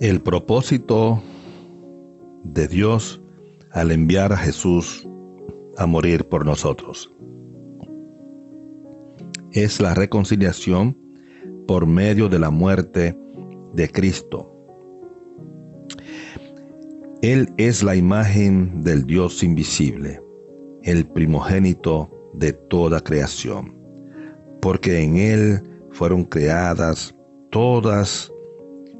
El propósito de Dios al enviar a Jesús a morir por nosotros es la reconciliación por medio de la muerte de Cristo. Él es la imagen del Dios invisible, el primogénito de toda creación, porque en Él fueron creadas todas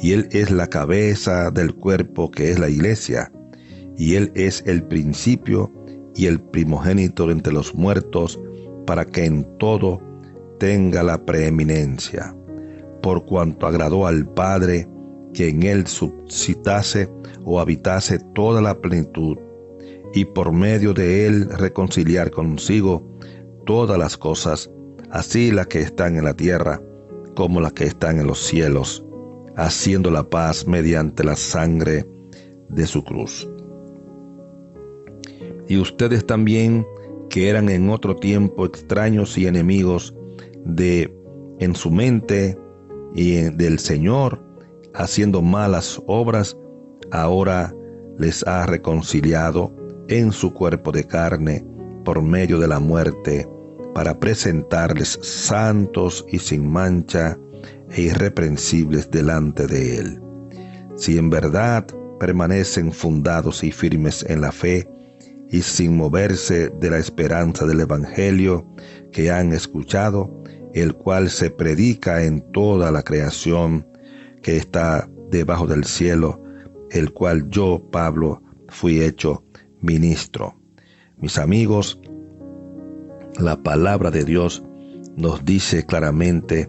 y Él es la cabeza del cuerpo que es la iglesia, y Él es el principio y el primogénito entre los muertos, para que en todo tenga la preeminencia, por cuanto agradó al Padre que en Él subsistase o habitase toda la plenitud, y por medio de Él reconciliar consigo todas las cosas, así las que están en la tierra como las que están en los cielos haciendo la paz mediante la sangre de su cruz. Y ustedes también, que eran en otro tiempo extraños y enemigos de en su mente y del Señor, haciendo malas obras, ahora les ha reconciliado en su cuerpo de carne por medio de la muerte, para presentarles santos y sin mancha e irreprensibles delante de Él. Si en verdad permanecen fundados y firmes en la fe y sin moverse de la esperanza del Evangelio que han escuchado, el cual se predica en toda la creación que está debajo del cielo, el cual yo, Pablo, fui hecho ministro. Mis amigos, la palabra de Dios nos dice claramente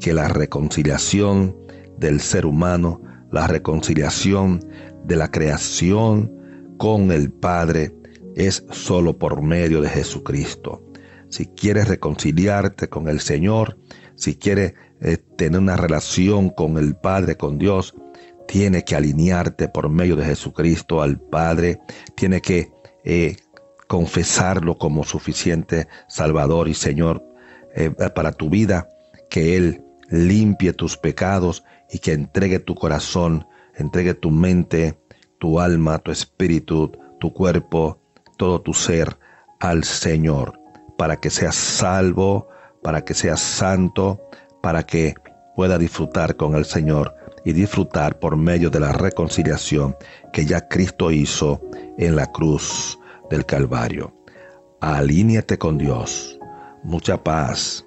que la reconciliación del ser humano, la reconciliación de la creación con el Padre es solo por medio de Jesucristo. Si quieres reconciliarte con el Señor, si quieres eh, tener una relación con el Padre, con Dios, tiene que alinearte por medio de Jesucristo al Padre, tiene que eh, confesarlo como suficiente Salvador y Señor eh, para tu vida, que Él limpie tus pecados y que entregue tu corazón, entregue tu mente, tu alma, tu espíritu, tu cuerpo, todo tu ser al Señor, para que seas salvo, para que seas santo, para que pueda disfrutar con el Señor y disfrutar por medio de la reconciliación que ya Cristo hizo en la cruz del Calvario. Alíñate con Dios. Mucha paz